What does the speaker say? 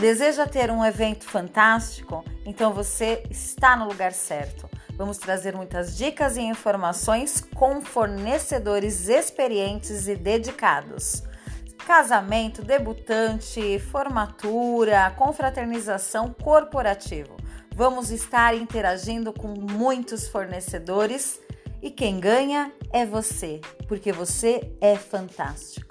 Deseja ter um evento fantástico? Então você está no lugar certo. Vamos trazer muitas dicas e informações com fornecedores experientes e dedicados. Casamento, debutante, formatura, confraternização corporativo. Vamos estar interagindo com muitos fornecedores e quem ganha é você, porque você é fantástico.